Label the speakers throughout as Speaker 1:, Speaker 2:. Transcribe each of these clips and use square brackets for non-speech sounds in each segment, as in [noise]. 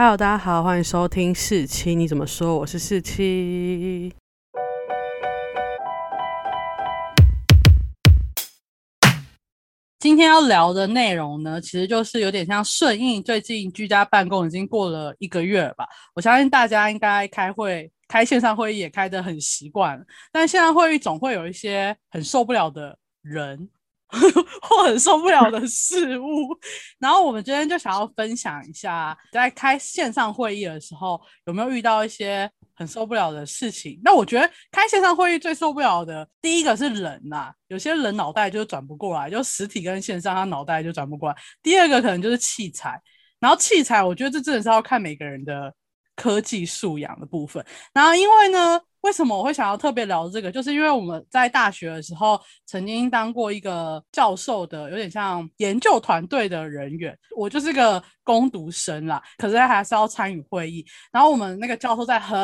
Speaker 1: Hello，大家好，欢迎收听四七，你怎么说？我是四七。今天要聊的内容呢，其实就是有点像顺应最近居家办公已经过了一个月了吧。我相信大家应该开会、开线上会议也开得很习惯，但线上会议总会有一些很受不了的人。[laughs] 或很受不了的事物，然后我们今天就想要分享一下，在开线上会议的时候有没有遇到一些很受不了的事情。那我觉得开线上会议最受不了的第一个是人呐，有些人脑袋就转不过来，就实体跟线上他脑袋就转不过来。第二个可能就是器材，然后器材我觉得这真的是要看每个人的科技素养的部分。然后因为呢。为什么我会想要特别聊这个？就是因为我们在大学的时候曾经当过一个教授的，有点像研究团队的人员。我就是个攻读生啦，可是还是要参与会议。然后我们那个教授在很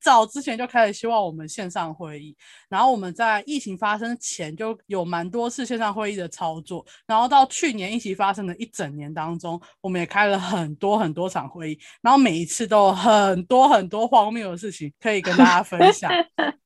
Speaker 1: 早之前就开始希望我们线上会议。然后我们在疫情发生前就有蛮多次线上会议的操作。然后到去年疫情发生的一整年当中，我们也开了很多很多场会议。然后每一次都有很多很多荒谬的事情可以跟大家分。分享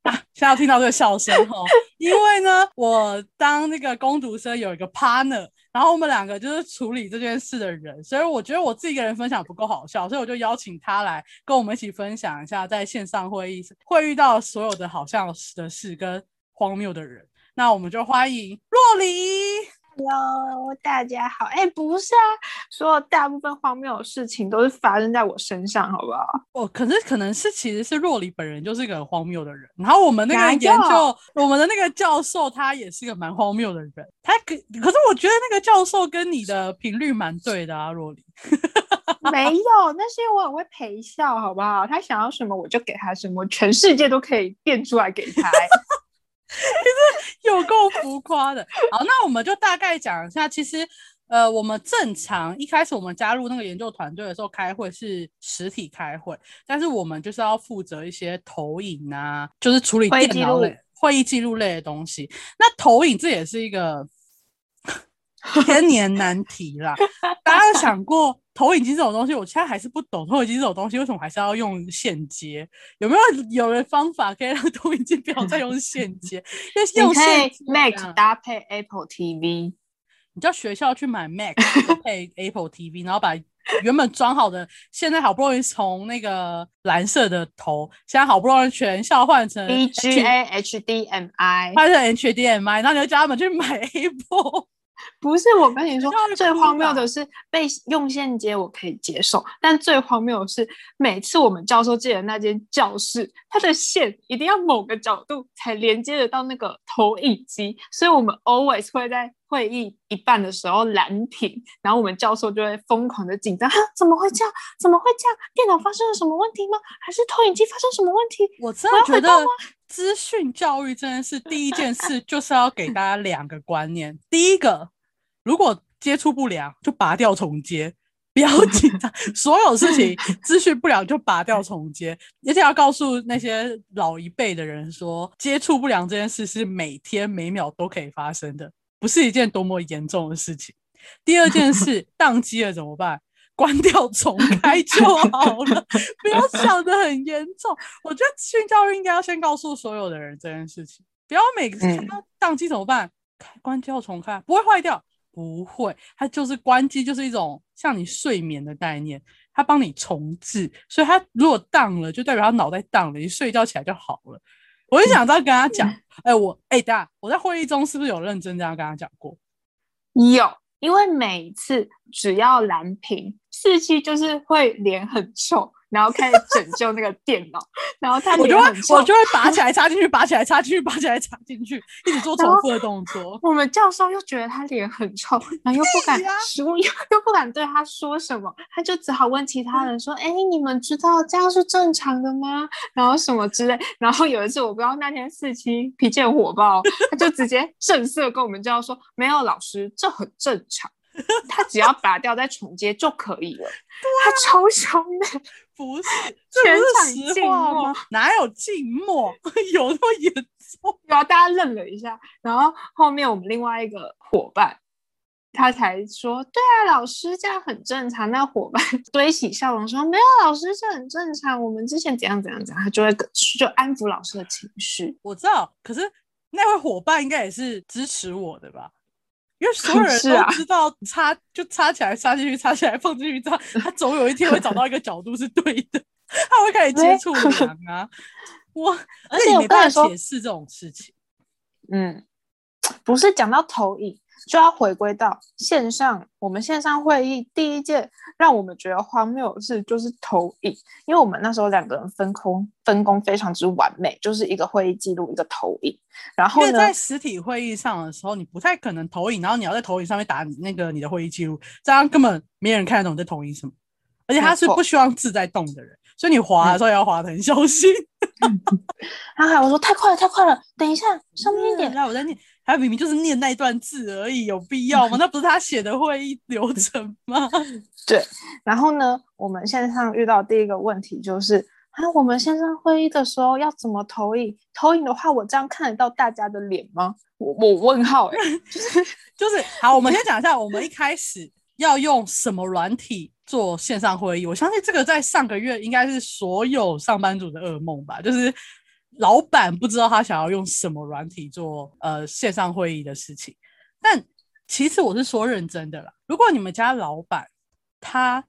Speaker 1: 啊！现在听到这个笑声哈，因为呢，我当那个攻读生有一个 partner，然后我们两个就是处理这件事的人，所以我觉得我自己一个人分享不够好笑，所以我就邀请他来跟我们一起分享一下在线上会议会遇到所有的好笑的事跟荒谬的人。那我们就欢迎若离。
Speaker 2: Hello，大家好。哎，不是啊，所有大部分荒谬的事情都是发生在我身上，好不好？
Speaker 1: 哦，可是可能是其实是若离本人就是一个很荒谬的人，然后我们那个研究，我们的那个教授他也是个蛮荒谬的人。他可可是我觉得那个教授跟你的频率蛮对的啊，若离。[laughs]
Speaker 2: 没有，那是因为我很会陪笑，好不好？他想要什么我就给他什么，全世界都可以变出来给他。
Speaker 1: 其实有够浮夸的。好，那我们就大概讲一下。其实，呃，我们正常一开始我们加入那个研究团队的时候，开会是实体开会，但是我们就是要负责一些投影啊，就是处理电脑类、会议记录类的东西。那投影这也是一个千年难题啦。[laughs] 大家有想过？投影机这种东西，我现在还是不懂。投影机这种东西，为什么还是要用线接？有没有有人方法可以让投影机不要再用线接？[laughs]
Speaker 2: 用线 Mac 搭配 Apple TV，
Speaker 1: 你叫学校去买 Mac 配 Apple TV，然后把原本装好的，现在好不容易从那个蓝色的头，现在好不容易全校换成
Speaker 2: VGA HDMI，
Speaker 1: 换成 HDMI，然后你就叫他们去买 [laughs] Apple。[laughs]
Speaker 2: 不是我跟你说，最荒谬的是被用线接我可以接受，但最荒谬的是每次我们教授借的那间教室，它的线一定要某个角度才连接得到那个投影机，所以我们 always 会在会议一半的时候蓝屏，然后我们教授就会疯狂的紧张，啊，怎么会这样？怎么会这样？电脑发生了什么问题吗？还是投影机发生什么问题？
Speaker 1: 我真的觉得资讯教育这件事，第一件事就是要给大家两个观念，[laughs] 第一个。如果接触不良，就拔掉重接，不要紧张。[laughs] 所有事情资讯不良就拔掉重接，而且要告诉那些老一辈的人说，接触不良这件事是每天每秒都可以发生的，不是一件多么严重的事情。第二件事，[laughs] 宕机了怎么办？关掉重开就好了，[laughs] 不要想的很严重。我觉得训教育应该要先告诉所有的人这件事情，不要每次宕机怎么办？开关掉重开不会坏掉。不会，它就是关机，就是一种像你睡眠的概念，它帮你重置，所以它如果荡了，就代表他脑袋荡了，你睡觉起来就好了。我就想这样跟他讲，[laughs] 哎，我哎，等下我在会议中是不是有认真这样跟他讲过？
Speaker 2: 有，因为每一次只要蓝屏，四期就是会脸很臭。然后开始拯救那个电脑，然后他
Speaker 1: 我就会我就会拔起来插进去，拔起来插进去，拔起来插进去，一直做重复的动作。
Speaker 2: 我们教授又觉得他脸很臭，然后又不敢说，又又不敢对他说什么，他就只好问其他人说：“哎，你们知道这样是正常的吗？”然后什么之类。然后有一次我不知道那天四期脾气很火爆，他就直接正色跟我们教授说：“没有老师，这很正常。[laughs] ”他只要拔掉再重接就可以了。他超凶的，
Speaker 1: 不是全场静默，哪有静默？[laughs] 有那么严重？
Speaker 2: 然后大家愣了一下。然后后面我们另外一个伙伴他才说：“对啊，老师这样很正常。”那伙伴 [laughs] 堆起笑容说：“没有，老师这很正常。我们之前怎样怎样怎样。”他就会就安抚老师的情绪。
Speaker 1: 我知道，可是那位伙伴应该也是支持我的吧？因为所有人都知道插就插起来，插进去，插起来放进去，他他总有一天会找到一个角度是对的，他会开始接触梁啊。我而且没办法解释这种事情。
Speaker 2: 嗯，不是讲到投影。就要回归到线上，我们线上会议第一件让我们觉得荒谬的事就是投影，因为我们那时候两个人分工分工非常之完美，就是一个会议记录，一个投影。然后呢，
Speaker 1: 在实体会议上的时候，你不太可能投影，然后你要在投影上面打那个你的会议记录，这样根本没人看得懂你在投影什么。而且他是不希望字在动的人，所以你滑的时候要滑的很小心。[laughs]
Speaker 2: 然后还我说太快了，太快了，等一下上面一点，
Speaker 1: 来我在念。他明明就是念那一段字而已，有必要吗？[laughs] 那不是他写的会议流程吗？[laughs]
Speaker 2: 对。然后呢，我们线上遇到第一个问题就是，啊，我们线上会议的时候要怎么投影？投影的话，我这样看得到大家的脸吗？我我问号哎，就是 [laughs]
Speaker 1: 就是好，我们先讲一下，我们一开始要用什么软体做线上会议？我相信这个在上个月应该是所有上班族的噩梦吧，就是。老板不知道他想要用什么软体做呃线上会议的事情，但其实我是说认真的啦。如果你们家老板他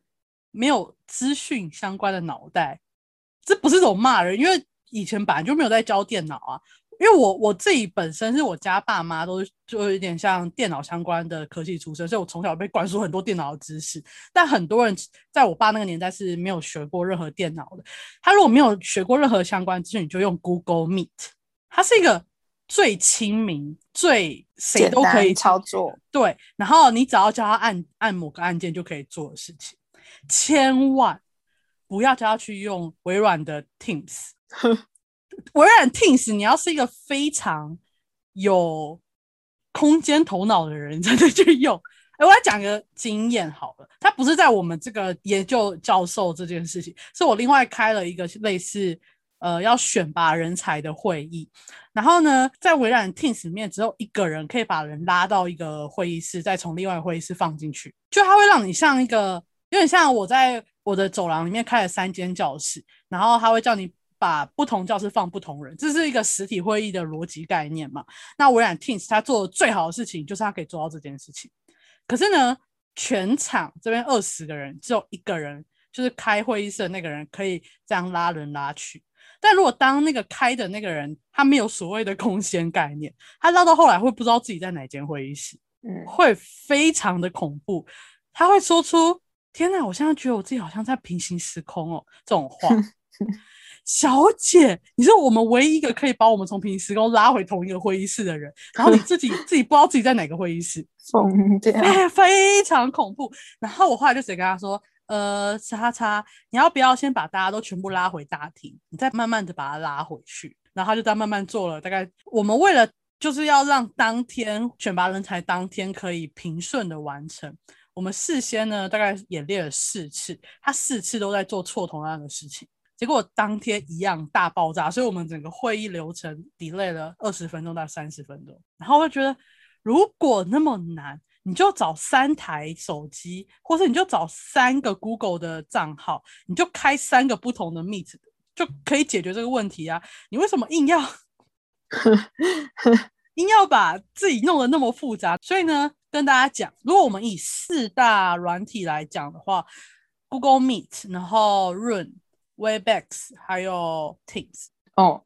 Speaker 1: 没有资讯相关的脑袋，这不是种骂人，因为以前本来就没有在教电脑啊。因为我我自己本身是我家爸妈都就有点像电脑相关的科技出身，所以我从小被灌输很多电脑的知识。但很多人在我爸那个年代是没有学过任何电脑的。他如果没有学过任何相关资讯，你就用 Google Meet，它是一个最亲民、最谁都可以
Speaker 2: 操作。
Speaker 1: 对，然后你只要叫他按按某个按键就可以做的事情。千万不要叫他去用微软的 Teams。[laughs] 微软 Teams，你要是一个非常有空间头脑的人，才能去用。[laughs] 哎，我来讲个经验好了，它不是在我们这个研究教授这件事情，是我另外开了一个类似呃要选拔人才的会议。然后呢，在微软 Teams 里面，只有一个人可以把人拉到一个会议室，再从另外会议室放进去，就它会让你像一个有点像我在我的走廊里面开了三间教室，然后他会叫你。把不同教室放不同人，这是一个实体会议的逻辑概念嘛？那微软 Teams 它做的最好的事情就是它可以做到这件事情。可是呢，全场这边二十个人，只有一个人就是开会议室的那个人可以这样拉人拉去。但如果当那个开的那个人他没有所谓的空间概念，他拉到后来会不知道自己在哪间会议室，嗯，会非常的恐怖。他会说出“天哪，我现在觉得我自己好像在平行时空哦”这种话。[laughs] 小姐，你是我们唯一一个可以把我们从平行时空拉回同一个会议室的人，然后你自己自己不知道自己在哪个会议室，
Speaker 2: 疯掉，
Speaker 1: 哎，非常恐怖。然后我后来就直接跟他说，呃，叉叉，你要不要先把大家都全部拉回大厅，你再慢慢的把他拉回去。然后他就在慢慢做了，大概我们为了就是要让当天选拔人才当天可以平顺的完成，我们事先呢大概演练了四次，他四次都在做错同样的事情。结果当天一样大爆炸，所以我们整个会议流程 delay 了二十分钟到三十分钟。然后我觉得，如果那么难，你就找三台手机，或者你就找三个 Google 的账号，你就开三个不同的 Meet，就可以解决这个问题啊！你为什么硬要 [laughs] 硬要把自己弄得那么复杂？所以呢，跟大家讲，如果我们以四大软体来讲的话，Google Meet，然后 Run。Webex 还有 Teams
Speaker 2: 哦，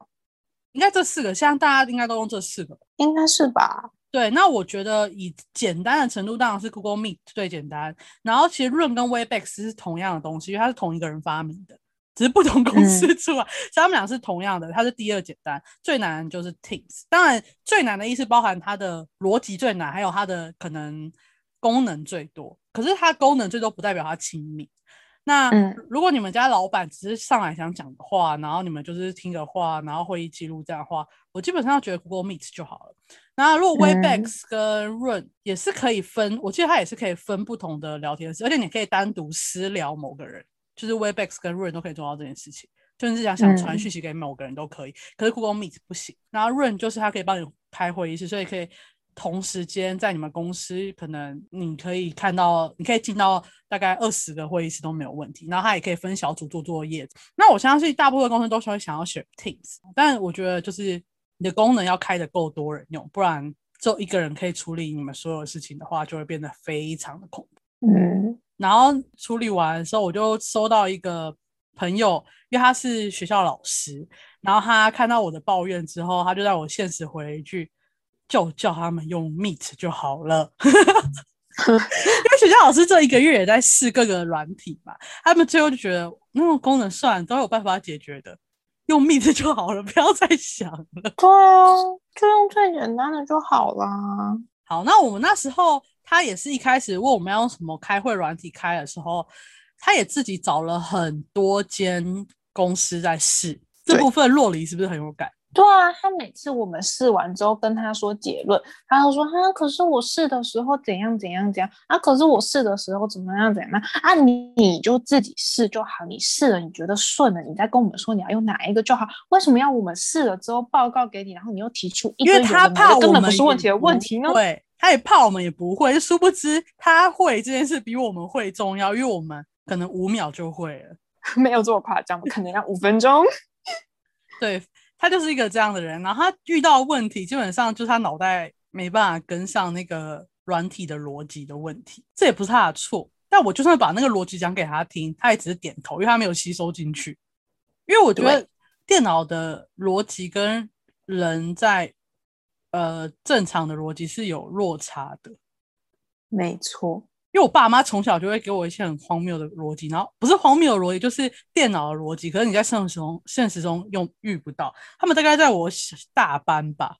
Speaker 1: 应该这四个，现在大家应该都用这四个，
Speaker 2: 应该是吧？
Speaker 1: 对，那我觉得以简单的程度，当然是 Google Meet 最简单。然后其实 Run 跟 Webex 是同样的东西，因为它是同一个人发明的，只是不同公司出来，所以他们俩是同样的。它是第二简单，最难就是 Teams。当然，最难的意思包含它的逻辑最难，还有它的可能功能最多。可是它功能最多不代表它亲密。那如果你们家老板只是上来想讲的话，然后你们就是听个话，然后会议记录这样的话，我基本上觉得 Google Meet 就好了。那如果 Webex 跟 Run 也是可以分，我记得它也是可以分不同的聊天室，而且你可以单独私聊某个人，就是 Webex 跟 Run 都可以做到这件事情，就是想想传讯息给某个人都可以。可是 Google Meet 不行。然后 Run 就是它可以帮你开会议室，所以可以。同时间在你们公司，可能你可以看到，你可以进到大概二十个会议室都没有问题。然后他也可以分小组做作业。那我相信大部分公司都会想要选 Teams，但我觉得就是你的功能要开的够多人用，不然就一个人可以处理你们所有事情的话，就会变得非常的恐怖。
Speaker 2: 嗯，
Speaker 1: 然后处理完的时候，我就收到一个朋友，因为他是学校老师，然后他看到我的抱怨之后，他就在我现实回一句。就叫他们用 Meet 就好了，[laughs] 因为学校老师这一个月也在试各个软体嘛，他们最后就觉得那种功能算都有办法解决的，用 Meet 就好了，不要再想了。
Speaker 2: 对啊，就用最简单的就好啦。
Speaker 1: 好，那我们那时候他也是一开始问我们要用什么开会软体开的时候，他也自己找了很多间公司在试，这部分洛黎是不是很有感？
Speaker 2: 对啊，他每次我们试完之后跟他说结论，他就说啊，可是我试的时候怎样怎样怎样啊，可是我试的时候怎么样怎样啊，你你就自己试就好，你试了你觉得顺了，你再跟我们说你要用哪一个就好，为什么要我们试了之后报告给你，然后你又提出一
Speaker 1: 因为他怕
Speaker 2: 根本不是问题的问题呢？
Speaker 1: 对，他也怕我们也不会，殊不知他会这件事比我们会重要，因为我们可能五秒就会了，[laughs]
Speaker 2: 没有这么夸张，可能要五分钟。[laughs]
Speaker 1: 对。他就是一个这样的人，然后他遇到问题，基本上就是他脑袋没办法跟上那个软体的逻辑的问题。这也不是他的错，但我就算把那个逻辑讲给他听，他也只是点头，因为他没有吸收进去。因为我觉得电脑的逻辑跟人在呃正常的逻辑是有落差的。
Speaker 2: 没错。
Speaker 1: 因为我爸妈从小就会给我一些很荒谬的逻辑，然后不是荒谬的逻辑，就是电脑的逻辑。可是你在现实中现实中用遇不到。他们大概在我大班吧，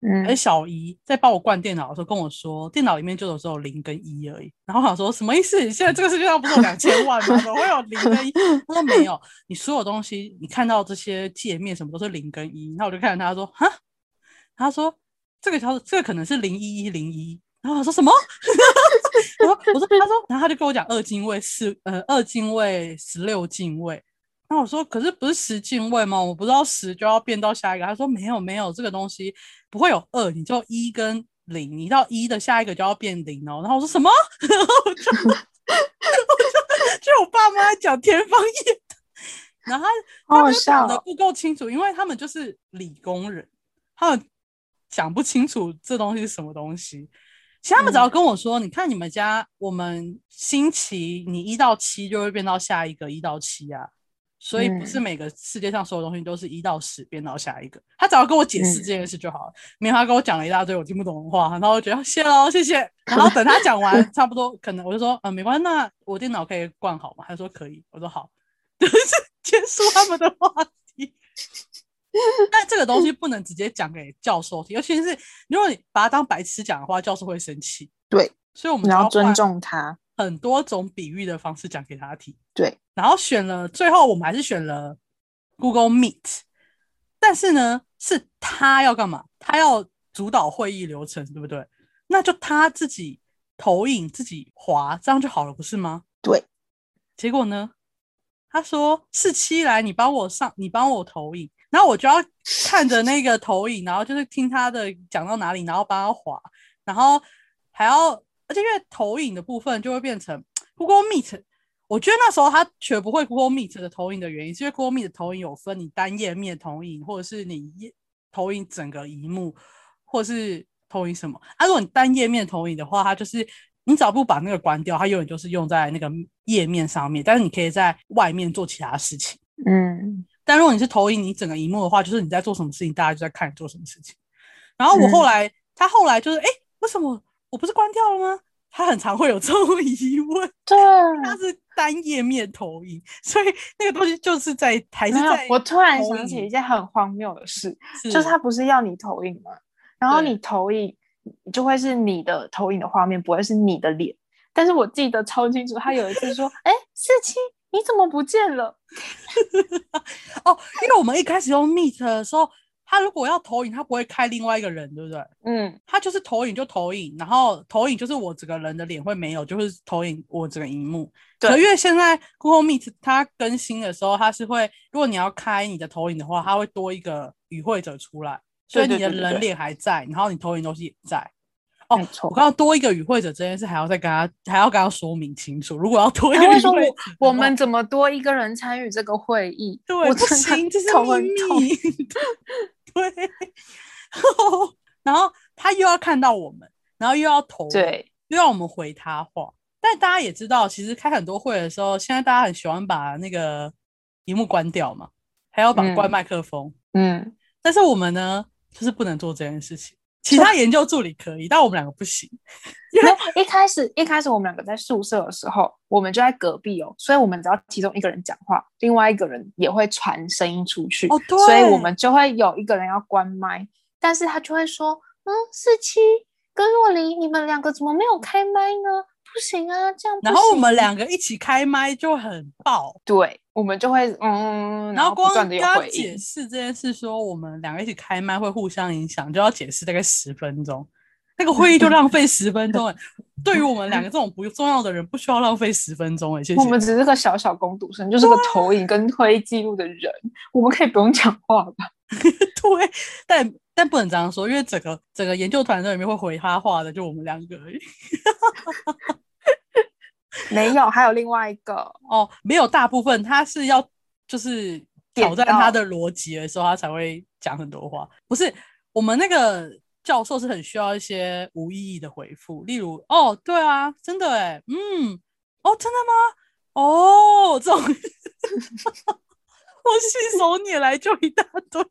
Speaker 2: 嗯，
Speaker 1: 而小姨在帮我灌电脑的时候跟我说，电脑里面就有只有零跟一而已。然后我想说什么意思？现在这个世界上不是有两千万吗？怎么会有零跟一？他说没有，你所有东西你看到这些界面什么都是零跟一。那我就看着他说，哈，他说这个条这个可能是零一一零一。然后我说什么？我说我说他说，然后他就跟我讲二进位四呃二进位十六进位。那我说可是不是十进位吗？我不知道十就要变到下一个。他说没有没有，这个东西不会有二，你就一跟零，你到一的下一个就要变零哦。然后我说什么？[laughs] 我就我就就我爸妈在讲天方夜谭，然后他们讲的不够清楚，因为他们就是理工人，他们讲不清楚这东西是什么东西。其实他们只要跟我说，你看你们家，我们星期你一到七就会变到下一个一到七啊，所以不是每个世界上所有东西都是一到十变到下一个。他只要跟我解释这件事就好了，没有他跟我讲了一大堆我听不懂的话，然后我觉得谢喽，谢谢。[laughs] 然后等他讲完差不多，可能我就说，嗯，没关系，那我电脑可以灌好吗？他说可以，我说好，[laughs] 就是结束他们的话题。[laughs] 但这个东西不能直接讲给教授听，尤其是如果你把它当白痴讲的话，教授会生气。
Speaker 2: 对，
Speaker 1: 所以我们
Speaker 2: 要尊重他，
Speaker 1: 很多种比喻的方式讲给他听。
Speaker 2: 对，
Speaker 1: 然后选了，最后我们还是选了 Google Meet。但是呢，是他要干嘛？他要主导会议流程，对不对？那就他自己投影、自己滑，这样就好了，不是吗？
Speaker 2: 对。
Speaker 1: 结果呢，他说：“四七来，你帮我上，你帮我投影。”然后我就要看着那个投影，然后就是听他的讲到哪里，然后帮他划，然后还要，而且因为投影的部分就会变成 Google Meet。我觉得那时候他学不会 Google Meet 的投影的原因，是因为 Google Meet 的投影有分你单页面投影，或者是你投影整个荧幕，或是投影什么。啊，如果你单页面投影的话，它就是你只要不把那个关掉，它永远就是用在那个页面上面，但是你可以在外面做其他事情。
Speaker 2: 嗯。
Speaker 1: 但如果你是投影你整个荧幕的话，就是你在做什么事情，大家就在看你做什么事情。然后我后来，他后来就是，哎，为什么我不是关掉了吗？他很常会有这种疑问。
Speaker 2: 对，
Speaker 1: 他是单页面投影，所以那个东西就是在还是在。
Speaker 2: 我突然想起一件很荒谬的事，就是他不是要你投影吗？然后你投影就会是你的投影的画面，不会是你的脸。但是我记得超清楚，他有一次说，哎，四七。你怎么不见了？[laughs]
Speaker 1: 哦，因为我们一开始用 Meet 的时候，他如果要投影，他不会开另外一个人，对不对？
Speaker 2: 嗯，
Speaker 1: 他就是投影就投影，然后投影就是我整个人的脸会没有，就是投影我整个荧幕。
Speaker 2: 对，
Speaker 1: 因为现在 Google Meet 它更新的时候，它是会，如果你要开你的投影的话，它会多一个与会者出来。所以你的人脸还在，然后你投影东西也在。哦
Speaker 2: 没错
Speaker 1: 我刚刚多一个与会者这件事，还要再跟他还要跟他说明清楚。如果要多一个与
Speaker 2: 他会
Speaker 1: 者，
Speaker 2: 我我们怎么多一个人参与这个会议？
Speaker 1: 对
Speaker 2: 我
Speaker 1: 不行，这是
Speaker 2: 头
Speaker 1: 秘密。对，[laughs] 然后他又要看到我们，然后又要投，
Speaker 2: 对，
Speaker 1: 又要我们回他话。但大家也知道，其实开很多会的时候，现在大家很喜欢把那个荧幕关掉嘛，还要把
Speaker 2: 嗯
Speaker 1: 关麦克风。
Speaker 2: 嗯，
Speaker 1: 但是我们呢，就是不能做这件事情。其他研究助理可以，但我们两个不行。[laughs]
Speaker 2: 因为一开始一开始我们两个在宿舍的时候，我们就在隔壁哦，所以我们只要其中一个人讲话，另外一个人也会传声音出去，
Speaker 1: 哦对
Speaker 2: 所以我们就会有一个人要关麦，但是他就会说，嗯，四七跟若琳，你们两个怎么没有开麦呢？不行啊，这样不行。
Speaker 1: 然后我们两个一起开麦就很爆，
Speaker 2: 对，我们就会嗯，
Speaker 1: 然后光
Speaker 2: 不断的
Speaker 1: 跟他
Speaker 2: 有回应，
Speaker 1: 解释这件事，说我们两个一起开麦会互相影响，就要解释大概十分钟。那个会议就浪费十分钟哎，[laughs] 对于我们两个这种不重要的人，不需要浪费十分钟哎，谢谢。
Speaker 2: 我们只是个小小工读生，就是个投影跟会议记录的人，我们可以不用讲话吧？[laughs]
Speaker 1: 对，但但不能这样说，因为整个整个研究团队里面会回他话的，就我们两个而已。[laughs]
Speaker 2: 没有，还有另外一个，[laughs]
Speaker 1: 哦，没有大部分他是要就是挑战他的逻辑的时候，他才会讲很多话。不是我们那个教授是很需要一些无意义的回复，例如哦，对啊，真的哎，嗯，哦，真的吗？哦，这种 [laughs] 我信手拈来就一大堆，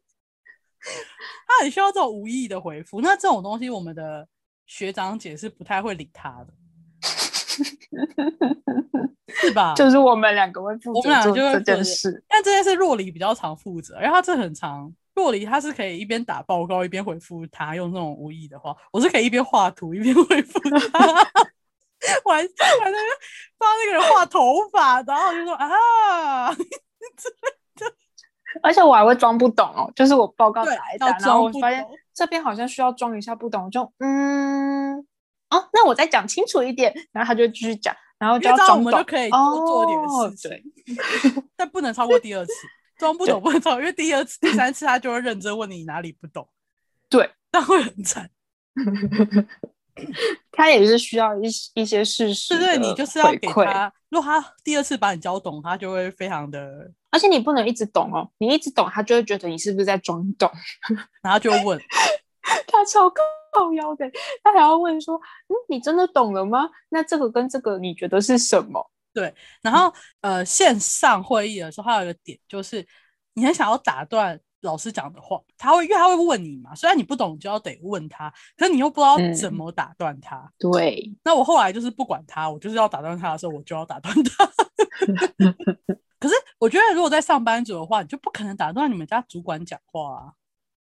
Speaker 1: 他很需要这种无意义的回复。那这种东西，我们的学长姐是不太会理他的，是吧？[laughs]
Speaker 2: 就是我们两个会负
Speaker 1: 我们两个
Speaker 2: 责做这
Speaker 1: 就会负责
Speaker 2: 件事。
Speaker 1: 但这件事若离比较常负责，因为他这很长。若离他是可以一边打报告一边回复他，用那种无意的话，我是可以一边画图一边回复他。[laughs] 我还我还在那边帮那个人画头发，然后我就说啊，[laughs]
Speaker 2: 而且我还会装不懂哦，就是我报告
Speaker 1: 对
Speaker 2: 打一打，然后我发现这边好像需要装一下不懂，我就嗯，哦，那我再讲清楚一点，然后他就继续讲，然后就要
Speaker 1: 我
Speaker 2: 装懂，
Speaker 1: 们就可以。多做点
Speaker 2: 哦
Speaker 1: 事情，
Speaker 2: 对，
Speaker 1: 但不能超过第二次。装不懂不能超为第二次、第三次他就会认真问你哪里不懂，
Speaker 2: 对，
Speaker 1: 那会很惨。[laughs]
Speaker 2: 他也是需要一一些事实
Speaker 1: 对对，你就是要给，他，如果他第二次把你教懂，他就会非常的，
Speaker 2: 而且你不能一直懂哦，你一直懂，他就会觉得你是不是在装懂，
Speaker 1: 然后就问，[laughs]
Speaker 2: 他超靠腰的，他还要问说，嗯，你真的懂了吗？那这个跟这个你觉得是什么？
Speaker 1: 对然后呃，线上会议的时候，还有一个点就是，你很想要打断老师讲的话，他会因为他会问你嘛，虽然你不懂，你就要得问他，可是你又不知道怎
Speaker 2: 嗯
Speaker 1: 么打断他。
Speaker 2: 对，
Speaker 1: 那我后来就是不管他，我就是要打断他的时候，我就要打断他。[laughs] 可是我觉得，如果在上班族的话，你就不可能打断你们家主管讲话啊。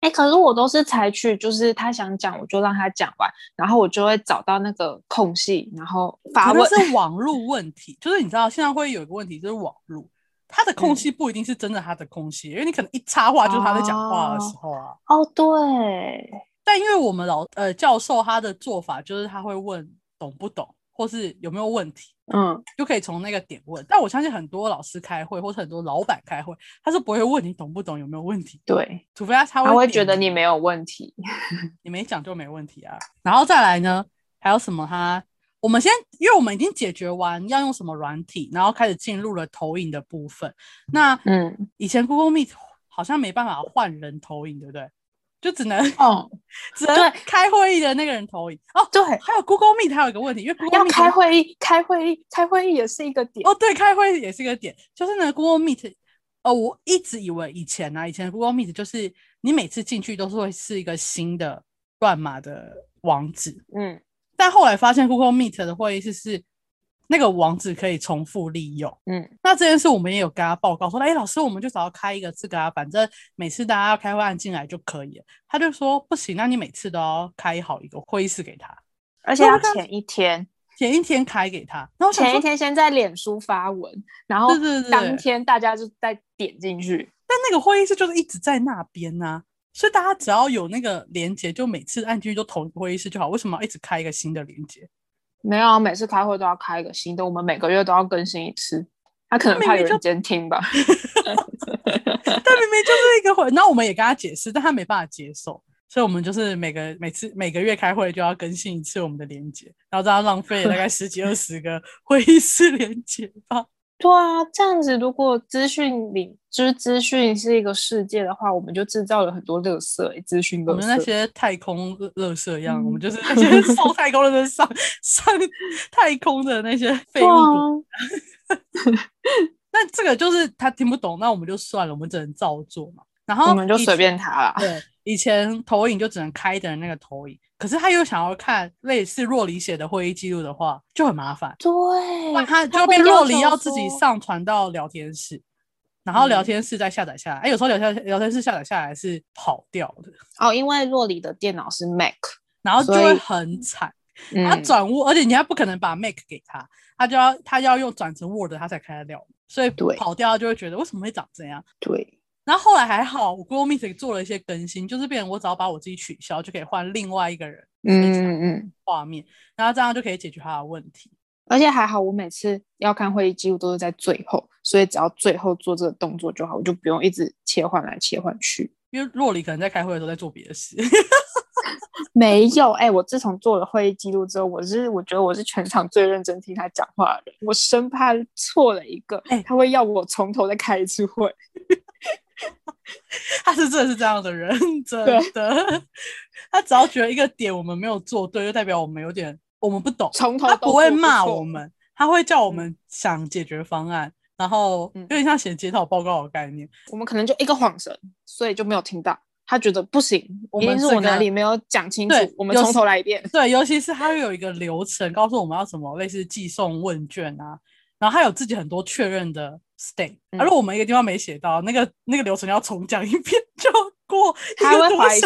Speaker 2: 哎、可是我都是采取，就是他想讲，我就让他讲完，然后我就会找到那个空隙，然后发
Speaker 1: 可能
Speaker 2: 问。[laughs]
Speaker 1: 是网络问题，就是你知道现在会有一个问题，就是网络，他的空隙不一定是真的他的空隙，因为你可能一插话就是他在讲话的时候啊。
Speaker 2: 哦，对，
Speaker 1: 但因为我们老呃教授他的做法就是他会问懂不懂，或是有没有问题，
Speaker 2: 嗯，
Speaker 1: 就可以从那个点问。但我相信很多老师开会或者很多老板开会，他是不会问你懂不懂有没有问题，
Speaker 2: 对，
Speaker 1: 除非他他
Speaker 2: 他会觉得你没有问题。[laughs]
Speaker 1: 你没讲就没问题啊。然后再来呢，还有什么他？我们先，因为我们已经解决完要用什么软体，然后开始进入了投影的部分。那
Speaker 2: 嗯，
Speaker 1: 以前 Google Meet 好像没办法换人投影，对不对？就只能
Speaker 2: 哦，[laughs]
Speaker 1: 只能
Speaker 2: 对。
Speaker 1: 开会议的那个人投影。哦，
Speaker 2: 对，
Speaker 1: 还有 Google Meet 还有一个问题，因为 Google
Speaker 2: 要开会议，开会议，开会议也是一个点。
Speaker 1: 哦，对，开会也是一个点，就是呢，Google Meet，哦，我一直以为以前啊，以前 Google Meet 就是你每次进去都是会是一个新的乱码的网址，
Speaker 2: 嗯，
Speaker 1: 但后来发现 Google Meet 的会议室是那个网址可以重复利用。
Speaker 2: 嗯，
Speaker 1: 那这件事我们也有跟他报告说，哎，老师，我们就只要开一个这个啊，反正每次大家要开会按进来就可以了。他就说不行，那你每次都要开好一个会议室给他，
Speaker 2: 而且要前一天，
Speaker 1: 前一天开给他。然后
Speaker 2: 前一天先在脸书发文，然后当天大家就再点进去。
Speaker 1: 但那个会议室就是一直在那边呐、所以大家只要有那个连接，就每次按进去就同一个会议室就好。为什么要一直开一个新的连接？
Speaker 2: 没有啊，每次开会都要开一个新的，我们每个月都要更新一次。他可能怕有人监听吧。[laughs] [laughs]
Speaker 1: 他明明就是一个会，那我们也跟他解释，但他没办法接受，所以我们就是每个每次每个月开会就要更新一次我们的连接，然后这样浪费了大概十几二十个 [laughs] 会议室连接吧。
Speaker 2: 对啊，这样子如果资讯领就是资讯是一个世界的话，我们就制造了很多垃圾，资讯。
Speaker 1: 我们那些太空垃圾一样，我们就是那些送太空的上上太空的那些废物。[laughs] 那这个就是他听不懂，那我们就算了，我们只能照做嘛。然后
Speaker 2: 我们就随便他了。
Speaker 1: 对，以前投影就只能开的那个投影，可是他又想要看类似若离写的会议记录的话，就很麻烦。
Speaker 2: 对，
Speaker 1: 他就变若离要自己上传到聊天室，然后聊天室再下载下来。哎，有时候聊天聊天室下载下来是跑掉的。
Speaker 2: 哦，因为若离的电脑是 Mac，
Speaker 1: 然后就会很惨。他转 Word，而且你还不可能把 Mac 给他，他就要他要用转成 Word，他才开得了。所以跑掉就会觉得为什么会长这样？
Speaker 2: 对。
Speaker 1: 然后后来还好，我 Google Meet 做了一些更新，就是变成我只要把我自己取消，就可以换另外一个人嗯嗯画面，然后这样就可以解决他的问题。
Speaker 2: 而且还好，我每次要看会议记录都是在最后，所以只要最后做这个动作就好，我就不用一直切换来切换去。
Speaker 1: 因为洛里可能在开会的时候在做别的事。[laughs]
Speaker 2: 没有哎，我自从做了会议记录之后，我是我觉得我是全场最认真听他讲话的人，我生怕错了一个，哎，他会要我从头再开一次会。[laughs] [laughs]
Speaker 1: 他是真的是这样的人，真的。[laughs] 他只要觉得一个点我们没有做对，就代表我们有点我们不懂。
Speaker 2: 从头
Speaker 1: 他不会骂我们，他会叫我们想解决方案，然后有点像写检讨报告的概念。
Speaker 2: 我们可能就一个晃神，所以就没有听到。他觉得不行，我们是我哪里没有讲清楚。我们从头来一遍。
Speaker 1: 对，尤其是他会有一个流程，告诉我们要什么，类似寄送问卷啊，然后他有自己很多确认的 step。而如果我们一个地方没写到，那个那个流程要重讲一遍 [laughs] 就过
Speaker 2: 他会怀疑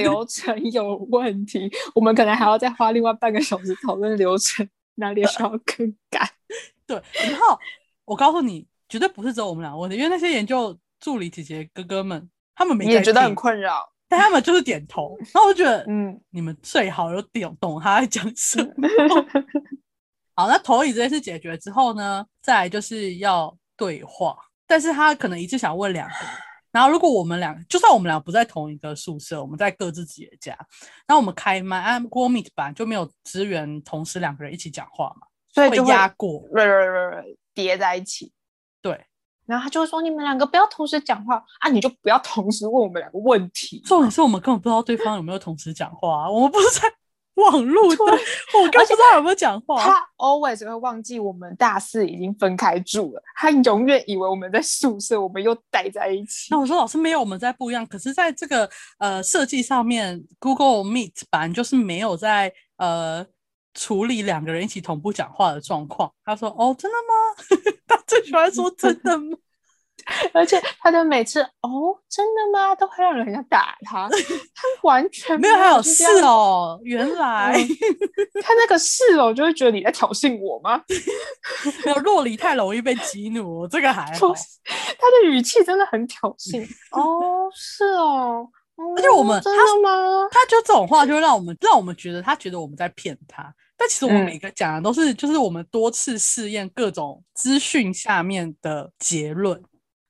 Speaker 2: 流程有问题，我们可能还要再花另外半个小时讨论流程哪里需要更改。[laughs]
Speaker 1: 对，然后我告诉你，绝对不是只有我们两个问题，因为那些研究助理姐姐哥哥们。他们没
Speaker 2: 也觉得很困扰，
Speaker 1: 但他们就是点头。[laughs] 然后我觉得，嗯，你们最好有点懂他在讲什么。好，那投影这件事解决之后呢，再来就是要对话。但是他可能一次想问两个。然后如果我们俩，就算我们俩不在同一个宿舍，我们在各自自己的家，那我们开麦，按 Google Meet 版就没有资源同时两个人一起讲话嘛，
Speaker 2: 所以就
Speaker 1: 压过，
Speaker 2: 叠在一起。
Speaker 1: 对。
Speaker 2: 然后他就会说：“你们两个不要同时讲话啊！你就不要同时问我们两个问题。
Speaker 1: 重点是我们根本不知道对方有没有同时讲话，我们不是在网络的，我根本不知道有没有讲话。
Speaker 2: 他 always 会忘记我们大四已经分开住了，他永远以为我们在宿舍，我们又待在一起。
Speaker 1: 那我说老师没有，我们在不一样。可是在这个呃设计上面，Google Meet 版就是没有在呃。”处理两个人一起同步讲话的状况，他说：“哦，真的吗？” [laughs] 他最喜欢说“真的吗？”
Speaker 2: 而且他的每次“哦，真的吗”都会让人家打他。他完全
Speaker 1: 没有，还有是哦，原来
Speaker 2: 他那个是哦，就会觉得你在挑衅我吗？[laughs]
Speaker 1: 没有，若离太容易被激怒，这个还好。
Speaker 2: 他的语气真的很挑衅。[laughs] 哦，是哦。
Speaker 1: 而且我们
Speaker 2: 真的吗？
Speaker 1: 他就这种话，就会让我们让我们觉得他觉得我们在骗他。但其实我们每个讲的都是，就是我们多次试验各种资讯下面的结论。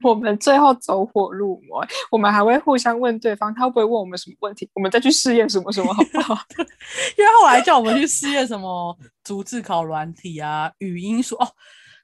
Speaker 2: 我们最后走火入魔，我们还会互相问对方，他会不会问我们什么问题？我们再去试验什么什么，好不好？[laughs]
Speaker 1: 因为后来叫我们去试验什么逐字考软体啊、语音说哦，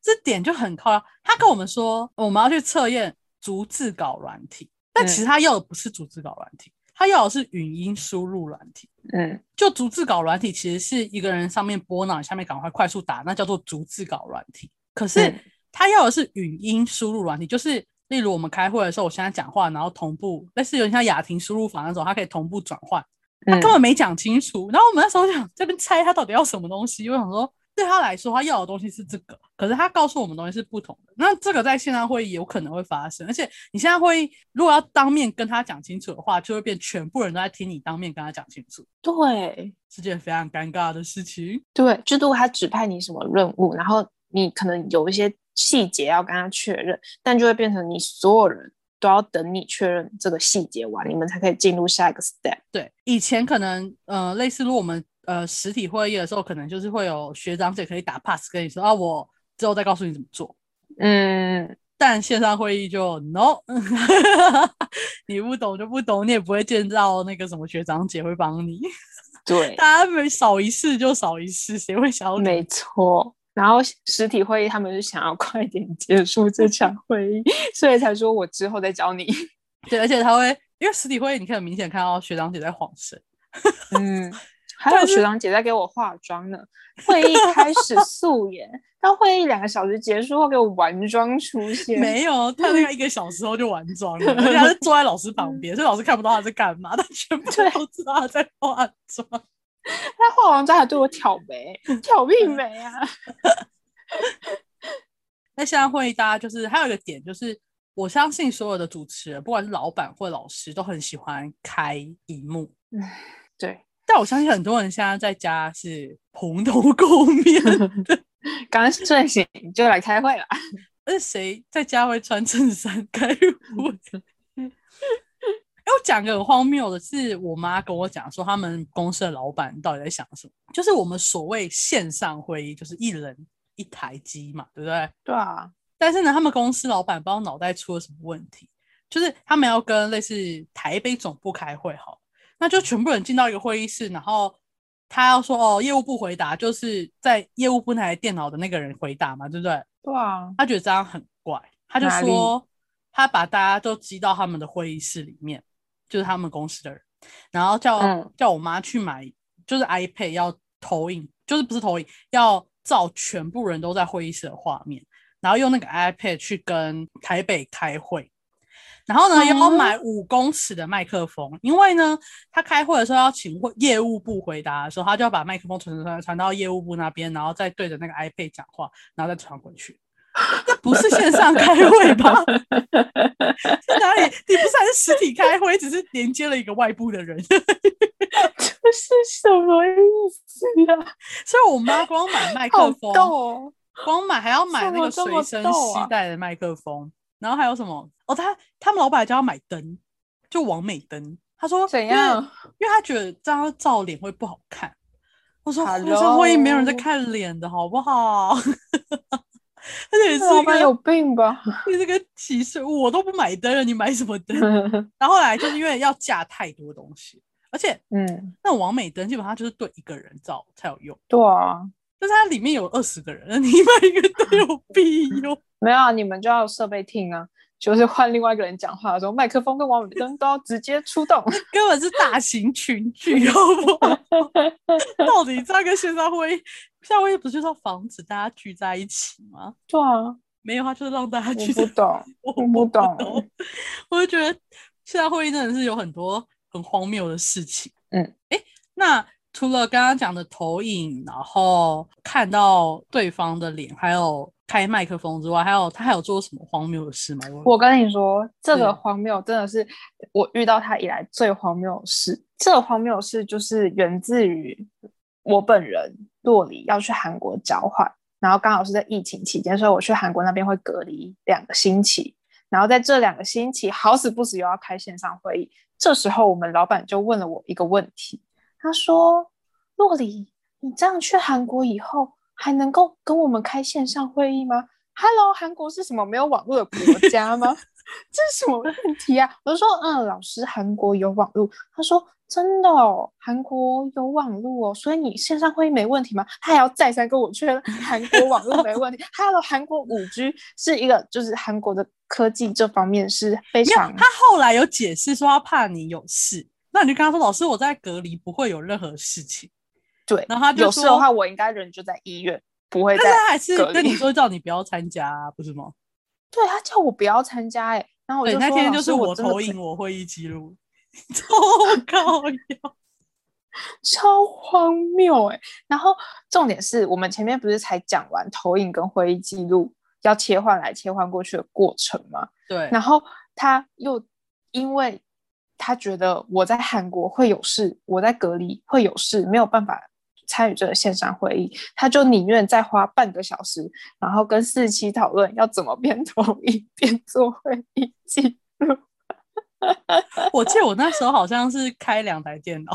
Speaker 1: 这点就很靠。他跟我们说，我们要去测验逐字稿软体。但其实他要的不是逐字稿软体，他要的是语音输入软体。嗯，就逐字稿软体其实是一个人上面拨脑，下面赶快快速打，那叫做逐字稿软体。可是他要的是语音输入软体，就是例如我们开会的时候，我现在讲话，然后同步，类似有点像雅婷输入法那种，它可以同步转换。他根本没讲清楚，然后我们那时候想这边猜他到底要什么东西，我想说。对他来说，他要的东西是这个，可是他告诉我们东西是不同的。那这个在线上会议有可能会发生，而且你现在会议如果要当面跟他讲清楚的话，就会变全部人都在听你当面跟他讲清楚。
Speaker 2: 对，
Speaker 1: 是件非常尴尬的事情。
Speaker 2: 对，制度他指派你什么任务，然后你可能有一些细节要跟他确认，但就会变成你所有人都要等你确认这个细节完，你们才可以进入下一个 step。
Speaker 1: 对，以前可能呃类似如果我们。呃，实体会议的时候，可能就是会有学长姐可以打 pass 跟你说啊，我之后再告诉你怎么做。嗯，但线上会议就 no，[laughs] 你不懂就不懂，你也不会见到那个什么学长姐会帮你。
Speaker 2: 对，[laughs]
Speaker 1: 大家每少一次就少一次，谁会想要？
Speaker 2: 没错。然后实体会议他们是想要 [laughs] 快点结束这场会议，所以才说我之后再教你。[laughs]
Speaker 1: 对，而且他会因为实体会议，你可以明显看到学长姐在晃神。
Speaker 2: 嗯。[laughs] 还有学长姐在给我化妆呢。会议开始素颜，到会议两个小时结束后给我完妆出现。
Speaker 1: 没有，他大概一个小时后就完妆了，而且他是坐在老师旁边，所以老师看不到他在干嘛，他全部都知道他在化妆。
Speaker 2: 他化完妆还对我挑眉，挑屁眉啊！[laughs]
Speaker 1: 那现在会议大家就是还有一个点，就是我相信所有的主持人，不管是老板或老师，都很喜欢开荧幕。
Speaker 2: 嗯，对。
Speaker 1: 但我相信很多人现在在家是蓬头垢面的，[laughs]
Speaker 2: 刚睡醒就来开会了。[laughs]
Speaker 1: 那谁在家会穿衬衫开会？哎，我讲个很荒谬的是，我妈跟我讲说，他们公司的老板到底在想什么？就是我们所谓线上会议，就是一人一台机嘛，对不对？
Speaker 2: 对啊。
Speaker 1: 但是呢，他们公司老板不知道脑袋出了什么问题，就是他们要跟类似台北总部开会，好。那就全部人进到一个会议室，然后他要说哦，业务部回答，就是在业务部那台电脑的那个人回答嘛，对不对？
Speaker 2: 对啊。
Speaker 1: 他觉得这样很怪，他就说他把大家都挤到他们的会议室里面，就是他们公司的人，然后叫叫我妈去买，就是 iPad 要投影，就是不是投影，要照全部人都在会议室的画面，然后用那个 iPad 去跟台北开会。然后呢，要买五公尺的麦克风，因为呢，他开会的时候要请会业务部回答的时候，他就要把麦克风传传传到业务部那边，然后再对着那个 iPad 讲话，然后再传回去。那不是线上开会吧？在哪里？你不是还是实体开会，只是连接了一个外部的人？[laughs] 这
Speaker 2: 是什么意思啊？
Speaker 1: 所以我妈光买麦克风，光买还要买那个随身携带的麦克风。然后还有什么？哦，他他们老板叫要买灯，就完美灯。他说
Speaker 2: 怎样？
Speaker 1: 因为他觉得这样照脸会不好看。我说我说会议没有人在看脸的好不好？[laughs] 而且
Speaker 2: 老板有病吧？[laughs]
Speaker 1: 你这个歧视，我都不买灯了，你买什么灯？[laughs] 然后后来就是因为要架太多东西，而且嗯，那种完美灯基本上就是对一个人照才有用。
Speaker 2: 对啊。
Speaker 1: 但是它里面有二十个人，[laughs] 你买一个灯有屁用。
Speaker 2: 没有啊，你们就要设备听啊，就是换另外一个人讲话的时候，麦克风跟王美灯都要直接出动，[laughs]
Speaker 1: 根本是大型群聚，好不好？[laughs] 到底这个线上会议，线上会不就是要防止大家聚在一起吗？
Speaker 2: 对啊，
Speaker 1: 没有，他就是让大家聚。
Speaker 2: 不懂，我不懂。
Speaker 1: 我 [laughs] 就觉得线上会议真的是有很多很荒谬的事情。
Speaker 2: 嗯，
Speaker 1: 哎，那。除了刚刚讲的投影，然后看到对方的脸，还有开麦克风之外，还有他还有做什么荒谬的事吗？
Speaker 2: 我跟你说，这个荒谬真的是我遇到他以来最荒谬的事。这个荒谬的事就是源自于我本人洛里要去韩国交换，然后刚好是在疫情期间，所以我去韩国那边会隔离两个星期。然后在这两个星期，好死不死又要开线上会议，这时候我们老板就问了我一个问题。他说：“洛里，你这样去韩国以后，还能够跟我们开线上会议吗？”Hello，韩国是什么没有网络的国家吗？[laughs] 这是什么问题啊？我就说：“嗯，老师，韩国有网络。”他说：“真的哦，韩国有网络哦，所以你线上会议没问题吗？”他还要再三跟我确认韩国网络没问题。Hello，韩国五 G 是一个，就是韩国的科技这方面是非常……
Speaker 1: 他后来有解释说，他怕你有事。那你就跟他说：“老师，我在隔离，不会有任何事情。”
Speaker 2: 对，
Speaker 1: 然后他就
Speaker 2: 有事的话，我应该人就在医院，不会。但
Speaker 1: 是还是跟你说叫你不要参加，不是吗？[laughs]
Speaker 2: 对他叫我不要参加，哎，然后我就
Speaker 1: 那天就是
Speaker 2: 我
Speaker 1: 投影我会议记录，[laughs] 超搞笑，[laughs]
Speaker 2: 超荒谬，哎。然后重点是我们前面不是才讲完投影跟会议记录要切换来切换过去的过程吗？
Speaker 1: 对。
Speaker 2: 然后他又因为。他觉得我在韩国会有事，我在隔离会有事，没有办法参与这个线上会议，他就宁愿再花半个小时，然后跟四期讨论要怎么边投一边做会议记录。
Speaker 1: 我记得我那时候好像是开两台电脑，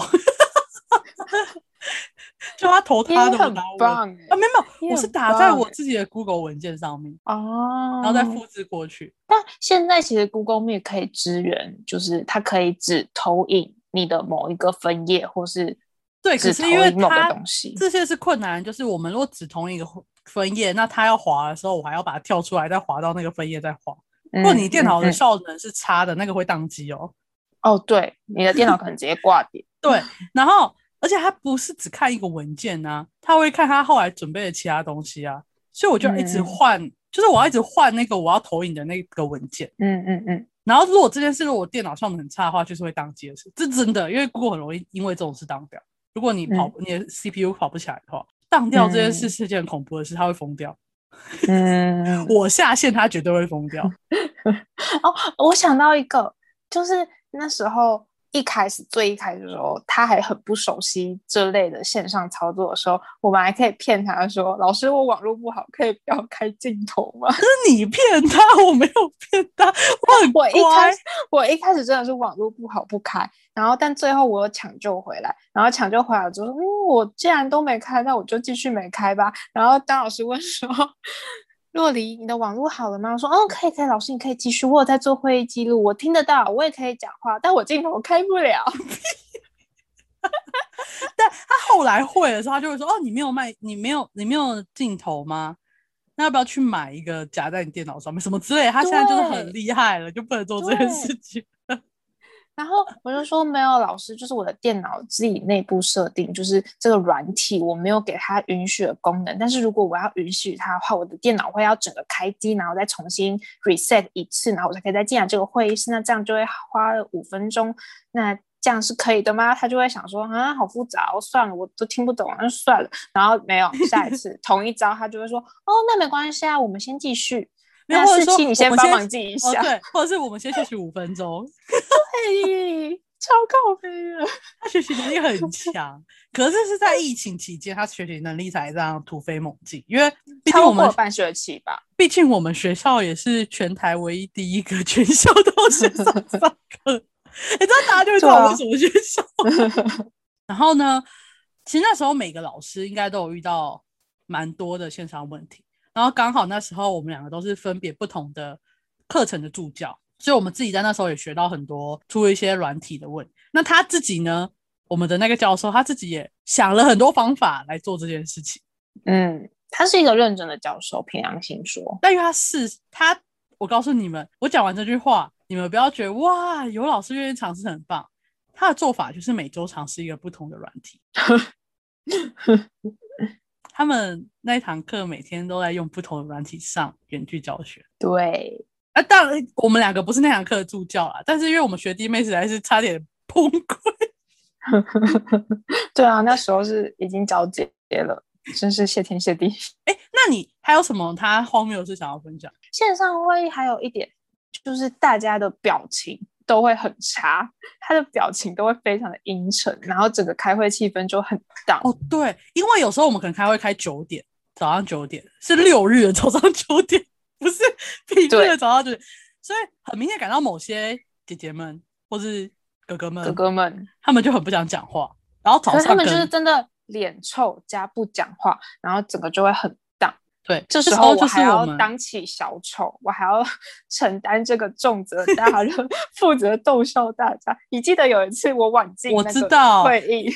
Speaker 1: 就他投他的，
Speaker 2: 你很棒欸
Speaker 1: 啊，没有没有，我是打在我自己的 Google 文件上面，
Speaker 2: 哦，
Speaker 1: 然后再复制过去。
Speaker 2: 但现在其实 Google Meet 可以支援，就是它可以只投影你的某一个分页，或是
Speaker 1: 对，
Speaker 2: 只
Speaker 1: 可是因为它。这些是困难，就是我们如果只同一个分页，那它要滑的时候，我还要把它跳出来，再滑到那个分页再滑。如果你电脑的效能是差的，那个会宕机哦。
Speaker 2: 哦，对，你的电脑可能直接挂点。
Speaker 1: 对，然后而且它不是只看一个文件呐、它会看它后来准备的其他东西啊，所以我就要一直
Speaker 2: 嗯
Speaker 1: 换，就是我要一直换那个我要投影的那个文件。
Speaker 2: 嗯嗯嗯，
Speaker 1: 然后如果这件事如果我电脑效能很差的话，就是会宕机的事，这真的，因为 Google 很容易因为这种事当掉。如果你跑、你的 CPU 跑不起来的话，当掉这件事
Speaker 2: 嗯
Speaker 1: 是件很恐怖的事，它会疯掉。
Speaker 2: 嗯，[laughs]
Speaker 1: 我下线，它绝对会疯掉。[laughs]
Speaker 2: 哦，我想到一个，就是那时候一开始最一开始的时候，他还很不熟悉这类的线上操作的时候，我们还可以骗他说：“老师，我网络不好，可以不要开镜头吗 [laughs]
Speaker 1: 是你骗他，我没有骗他，我很？”
Speaker 2: 我一开始。我一开始真的是网络不好不开，然后但最后我有抢救回来，然后抢救回来之后，嗯，我既然都没开，那我就继续没开吧。然后当老师问说。若离，你的网络好了吗？我说，哦，可以，可以，老师，你可以继续。我有在做会议记录，我听得到，我也可以讲话，但我镜头开不了。[laughs]
Speaker 1: 但他后来会的时候，他就会说：“哦，你没有卖，你没有，你没有镜头吗？那要不要去买一个夹在你电脑上面，什么之类？”他现在就是很
Speaker 2: 对
Speaker 1: 厉害了，就不能做这件事情。
Speaker 2: 然后我就说没有，老师，就是我的电脑自己内部设定，就是这个软体我没有给它允许的功能。但是如果我要允许它的话，我的电脑会要整个开机，然后再重新 reset 一次，然后我才可以再进来这个会议室。那这样就会花了五分钟。那这样是可以的吗？他就会想说啊，好复杂哦，算了，我都听不懂，那算了。然后没有下一次 [laughs] 同一招，他就会说哦，那没关系啊，我们先继续。
Speaker 1: 没有或者说
Speaker 2: 你
Speaker 1: 先
Speaker 2: 先帮忙记一下。
Speaker 1: 哦，对，或者是我们先休息五分钟。[laughs]
Speaker 2: 嘿，超靠背的。[laughs]
Speaker 1: 他学习能力很强，可是是在疫情期间，他学习能力才这样突飞猛进。因为毕竟
Speaker 2: 超
Speaker 1: 我们
Speaker 2: 过半学期吧。
Speaker 1: 毕竟我们学校也是全台唯一第一个 [laughs] 全校都是上上课，你知道大家就会知道我们什么学校。然后呢，其实那时候每个老师应该都有遇到蛮多的线上问题，然后刚好那时候我们两个都是分别不同的课程的助教，所以我们自己在那时候也学到很多出一些软体的问。那他自己呢，我们的那个教授他自己也想了很多方法来做这件事情。
Speaker 2: 嗯，他是一个认真的教授，凭良心说。
Speaker 1: 但因为他是他，我告诉你们，我讲完这句话，你们不要觉得哇，有老师愿意尝试很棒。他的做法就是每周尝试一个不同的软体。[laughs] 他们那一堂课每天都在用不同的软体上远距教学。
Speaker 2: 对，
Speaker 1: 啊，当然我们两个不是那堂课的助教啦，但是因为我们学弟妹实在是差点崩溃。[laughs]
Speaker 2: 对啊，那时候是已经交接了，真是谢天谢地。[laughs]
Speaker 1: 哎，那你还有什么他荒谬的事想要分享？
Speaker 2: 线上会议还有一点就是大家的表情都会很差，他的表情都会非常的阴沉，然后整个开会气氛就很荡。
Speaker 1: 哦，对，因为有时候我们可能开会开九点，早上九点是六日的早上九点，不是 [laughs] 平日的早上九点，所以很明显感到某些姐姐们或是哥哥们，
Speaker 2: 哥哥们，
Speaker 1: 他们就很不想讲话，然后早上
Speaker 2: 他们就是真的脸臭加不讲话，然后整个就会很荡。
Speaker 1: 对，
Speaker 2: 这时
Speaker 1: 时
Speaker 2: 候我还要
Speaker 1: 就是我们
Speaker 2: 当起小丑，我还要 [laughs] 承担这个重责大任，[laughs] 负责逗笑大家。你记得有一次我晚进
Speaker 1: 我
Speaker 2: 那个
Speaker 1: 知道
Speaker 2: 会议，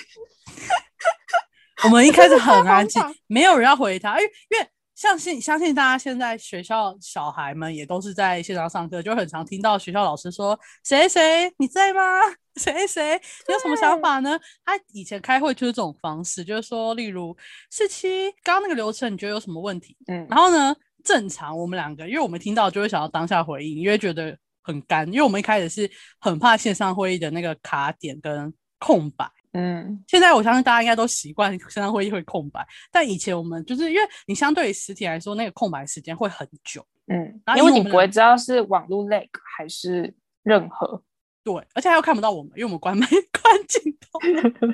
Speaker 2: [laughs]
Speaker 1: 我们一开始很安静，没有人要回他，因为因为相信相信大家现在学校小孩们也都是在线上上课，就很常听到学校老师说谁谁你在吗？[laughs] 谁谁你有什么想法呢？他以前开会就是这种方式，就是说，例如四七刚刚那个流程，你觉得有什么问题？
Speaker 2: 嗯，
Speaker 1: 然后呢，正常我们两个，因为我们听到就会想要当下回应，因为觉得很干，因为我们一开始是很怕线上会议的那个卡点跟空白。
Speaker 2: 嗯，
Speaker 1: 现在我相信大家应该都习惯线上会议会空白，但以前我们就是因为你相对于实体来说，那个空白时间会很久。
Speaker 2: 嗯，
Speaker 1: 然后因为
Speaker 2: 你不会知道是网络 lag 还是任何。
Speaker 1: 对，而且他又看不到我们，因为我们关麦 [laughs] 关镜头，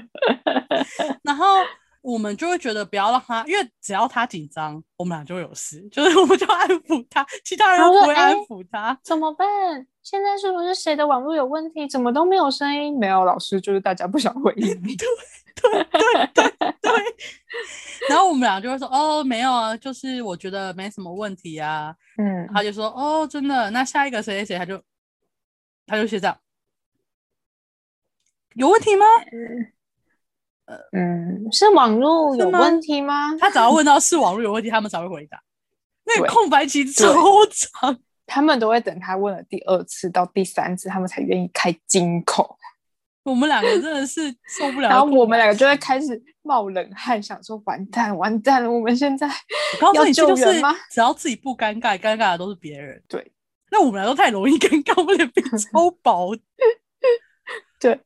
Speaker 1: [laughs] 然后我们就会觉得不要让他，因为只要他紧张，我们俩就会有事，[laughs] 就是我们就安抚他，其他人不会安
Speaker 2: 哎
Speaker 1: 抚他。
Speaker 2: 怎么办？现在是不是谁的网络有问题？怎么都没有声音？没有，老师就是大家不想回应你。[laughs]
Speaker 1: 对对对对，然后我们俩就会说，哦，没有啊，就是我觉得没什么问题啊。
Speaker 2: 嗯，
Speaker 1: 他就说，哦，真的，那下一个谁谁谁，他就他就写这样，有问题吗？
Speaker 2: 嗯，是网络有问题吗？
Speaker 1: 他只要问到是网络有问题，他们才会回答。[laughs] 那个空白期超长，
Speaker 2: 他们都会等他问了第二次到第三次，他们才愿意开金口。
Speaker 1: 我们两个真的是受不了。[laughs]
Speaker 2: 然后我们两个就会开始冒冷汗，想说完蛋完蛋了，我们现在
Speaker 1: 我告诉
Speaker 2: 要
Speaker 1: 你，就是
Speaker 2: 救援吗？
Speaker 1: 只要自己不尴尬，尴尬的都是别人。
Speaker 2: 对，
Speaker 1: 那我们俩都太容易尴尬，我们脸皮 [laughs] 超薄。
Speaker 2: 对，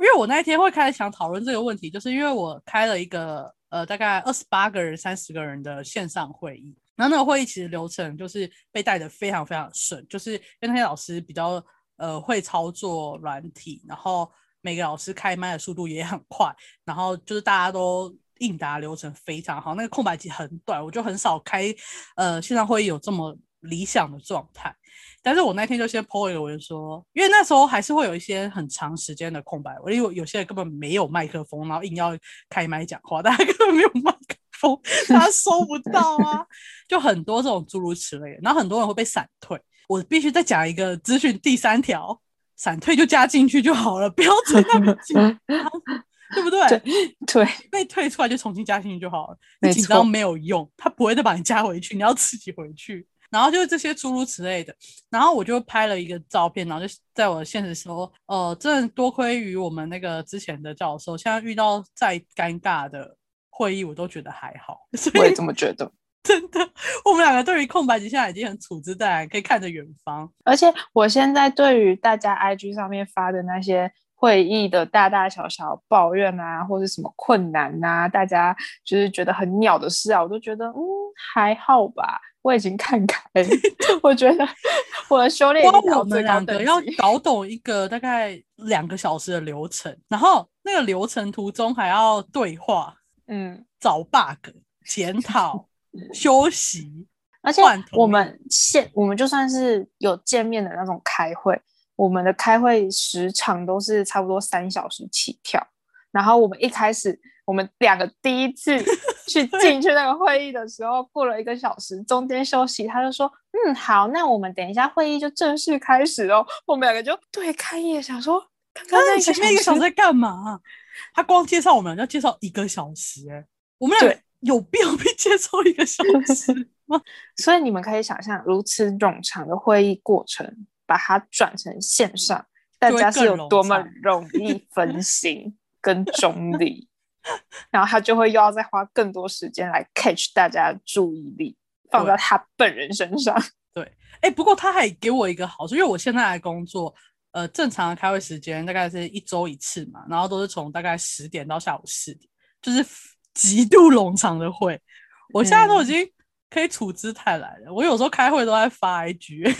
Speaker 1: 因为我那一天会开始想讨论这个问题，就是因为我开了一个呃大概二十八个人、三十个人的线上会议，然后那个会议其实流程就是被带的非常非常顺，就是因为那些老师比较呃会操作软体，然后每个老师开麦的速度也很快，然后就是大家都应答流程非常好，那个空白期很短，我就很少开呃线上会议有这么理想的状态。但是我那天就先 po 一个文说，因为那时候还是会有一些很长时间的空白，因为有些人根本没有麦克风，然后硬要开麦讲话，大家根本没有麦克风，大家收不到啊，就很多这种诸如此类的，然后很多人会被闪退。我必须再讲一个资讯第三条，闪退就加进去就好了，不要在那边紧张，[laughs] 对不对？
Speaker 2: 对对，
Speaker 1: 被退出来就重新加进去就好了，你紧张没有用，他不会再把你加回去，你要自己回去。然后就是这些诸如此类的，然后我就拍了一个照片，然后就在我的现实说，呃，真的多亏于我们那个之前的教授，现在遇到再尴尬的会议，我都觉得还好。[laughs] 所
Speaker 2: 我也这么觉得。[laughs]
Speaker 1: 真的，我们两个对于空白期现在已经很处之淡然，可以看着远方。
Speaker 2: 而且我现在对于大家 IG 上面发的那些会议的大大小小抱怨啊，或者什么困难啊，大家就是觉得很鸟的事啊，我都觉得嗯还好吧，我已经看开了。[laughs] 我觉得我的修炼
Speaker 1: 光我们两个要。搞懂一个大概两个小时的流程，然后那个流程途中还要对话、
Speaker 2: 嗯，
Speaker 1: 找 bug、检讨、[laughs] 休息。
Speaker 2: 而且我们现我们就算是有见面的那种开会，我们的开会时长都是差不多三小时起跳。然后我们一开始，我们两个第一次去进去那个会议的时候，过了一个小时，中间休息，他就说：“嗯，好，那我们等一下会议就正式开始哦。”我们两个就对看一眼，想说刚刚那
Speaker 1: 前面一个小时在干嘛？他光介绍我们要介绍一个小时、欸，我们俩
Speaker 2: 对
Speaker 1: 有必要被介绍一个小时 [laughs] 吗？[laughs]
Speaker 2: 所以你们可以想象，如此冗长的会议过程，把它转成线上，大家是有多么容易分心跟中立，然后他就会又要再花更多时间来 catch 大家的注意力，放
Speaker 1: 在
Speaker 2: 他本人身上。[laughs]
Speaker 1: 对哎、不过他还给我一个好处，因为我现在的工作，呃，正常的开会时间大概是一周一次嘛，然后都是从大概十点到下午四点，就是 [laughs] 极度冗长的会。我现在都已
Speaker 2: 嗯
Speaker 1: 经可以处之泰来了。我有时候开会都在发 IG，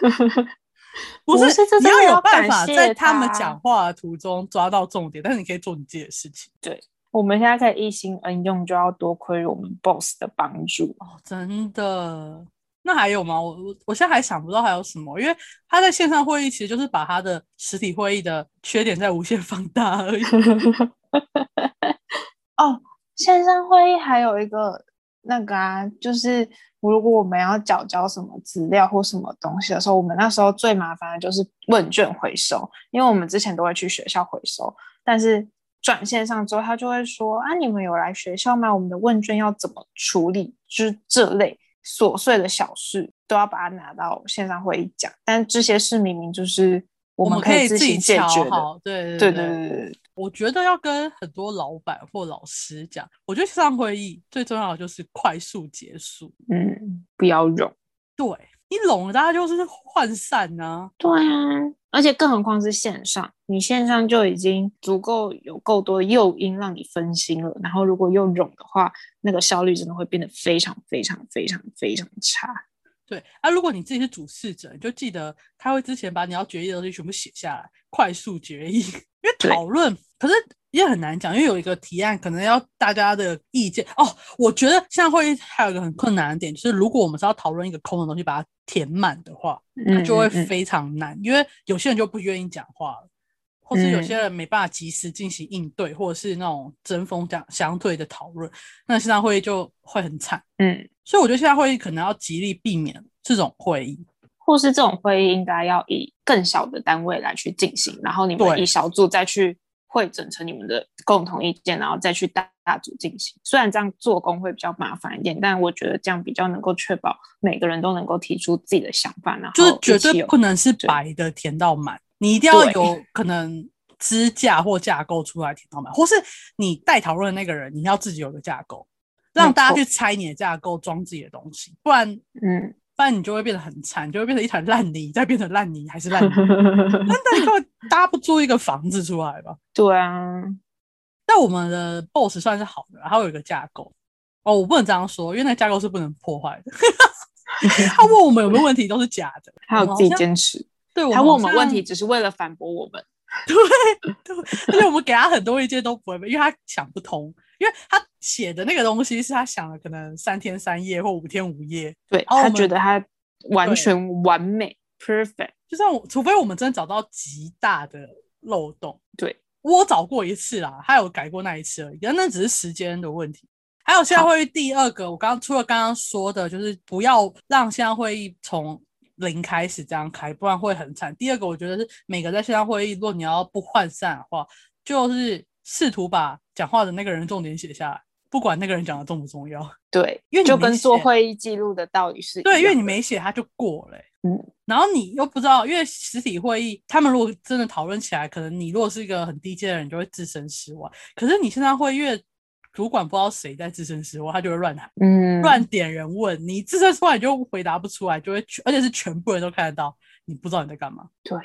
Speaker 1: [laughs] [laughs] 不是
Speaker 2: 不是这
Speaker 1: 你要有办法在他们
Speaker 2: 他
Speaker 1: 讲话的途中抓到重点，但是你可以做你自己的事情。
Speaker 2: 对我们现在可以一心恩用，就要多亏我们 boss 的帮助。
Speaker 1: 哦，真的。那还有吗？我我我现在还想不到还有什么，因为他在线上会议其实就是把他的实体会议的缺点在无限放大而已。[laughs]
Speaker 2: 哦，线上会议还有一个那个啊，就是如果我们要缴交什么资料或什么东西的时候，我们那时候最麻烦的就是问卷回收，因为我们之前都会去学校回收，但是转线上之后，他就会说啊，你们有来学校吗？我们的问卷要怎么处理？就是这类琐碎的小事都要把它拿到线上会议讲，但这些事明明就是我们
Speaker 1: 们可
Speaker 2: 以自
Speaker 1: 自己
Speaker 2: 行解决的。
Speaker 1: 对
Speaker 2: 对
Speaker 1: 对，我觉得要跟很多老板或老师讲，我觉得线上会议最重要的就是快速结束。
Speaker 2: 嗯，不要冗。
Speaker 1: 对你拢了，大家就是涣散啊。
Speaker 2: 对啊，而且更何况是线上，你线上就已经足够有够多的诱因让你分心了，然后如果又冗的话，那个效率真的会变得非常非常非常非常差。
Speaker 1: 对啊，如果你自己是主事者，你就记得开会之前把你要决议的东西全部写下来，快速决议。[laughs] 因为讨论，可是也很难讲，因为有一个提案可能要大家的意见哦。我觉得现在会议还有一个很困难的点，就是如果我们是要讨论一个空的东西，把它填满的话，那
Speaker 2: 嗯，
Speaker 1: 就会非常难，因为有些人就不愿意讲话了。或是有些人没办法及时进行应对，或者是那种针锋相相对的讨论，那线上会议就会很惨。
Speaker 2: 嗯，
Speaker 1: 所以我觉得线上会议可能要极力避免这种会议，
Speaker 2: 或是这种会议应该要以更小的单位来去进行，然后你们以小组再去会整成你们的共同意见，然后再去大大组进行。虽然这样做工会比较麻烦一点，但我觉得这样比较能够确保每个人都能够提出自己的想法，然后
Speaker 1: 就是绝对不能是白的填到满，你一定要有可能支架或架构出来听到满，或是你带讨论的那个人，你要自己有个架构，让大家去拆你的架构，装自己的东西，不然
Speaker 2: 嗯，
Speaker 1: 不然你就会变得很惨，就会变成一团烂泥，再变成烂泥还是烂泥，[laughs] 那你会搭不出一个房子出来吧？
Speaker 2: 对啊，
Speaker 1: 但我们的 BOSS 算是好的，它会有一个架构。哦，我不能这样说，因为那个架构是不能破坏的。[laughs] 他问我们有没有问题都是假的，[laughs]
Speaker 2: 还有自己坚持。
Speaker 1: 对，
Speaker 2: 他问我们问题，只是为了反驳我们。[laughs]
Speaker 1: 对而且我们给他很多意见都不会被，因为他想不通，因为他写的那个东西是他想了可能三天三夜或五天五夜，
Speaker 2: 对他觉得他完全完美，perfect。
Speaker 1: 就算我，除非我们真的找到极大的漏洞，
Speaker 2: 对，
Speaker 1: 我找过一次啦，他有改过那一次而已，但那只是时间的问题。还有线上
Speaker 2: 好
Speaker 1: 会议第二个，我刚刚除了刚刚说的，就是不要让线上会议从零开始这样开，不然会很惨。第二个，我觉得是每个在线上会议，如果你要不涣散的话，就是试图把讲话的那个人重点写下来，不管那个人讲的重不重要。
Speaker 2: 对，
Speaker 1: 因为你
Speaker 2: 就跟做会议记录的道理是
Speaker 1: 对，因为你没写，他就过了欸、
Speaker 2: 嗯
Speaker 1: 然后你又不知道，因为实体会议，他们如果真的讨论起来，可能你如果是一个很低阶的人，就会置身事外。可是你现在会，因为主管不知道谁在置身事外，他就会乱喊、
Speaker 2: 嗯，
Speaker 1: 乱点人问，你置身事外你就回答不出来，就会，而且是全部人都看得到，你不知道你在干嘛，
Speaker 2: 对，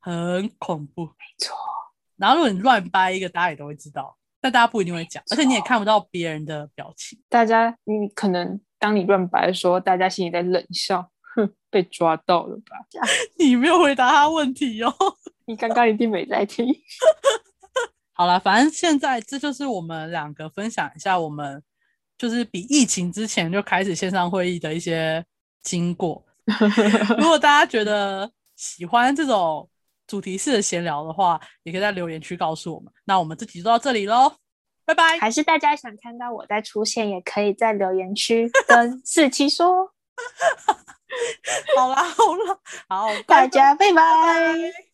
Speaker 1: 很恐怖。
Speaker 2: 没错，
Speaker 1: 然后如果你乱掰一个，大家也都会知道，但大家不一定会讲，而且你也看不到别人的表情。
Speaker 2: 大家你可能当你乱掰的时候，大家心里在冷笑，哼，被抓到了吧？[laughs]
Speaker 1: 你没有回答他问题哦。
Speaker 2: 你刚刚一定没在听。[laughs]
Speaker 1: 好了，反正现在这就是我们两个分享一下我们就是比疫情之前就开始线上会议的一些经过。[laughs] 如果大家觉得喜欢这种主题式的闲聊的话，也可以在留言区告诉我们。那我们这集就到这里喽，拜拜。
Speaker 2: 还是大家想看到我再出现，也可以在留言区跟四七说。[laughs]
Speaker 1: 好啦，好啦，好，
Speaker 2: 大家拜拜。
Speaker 1: 拜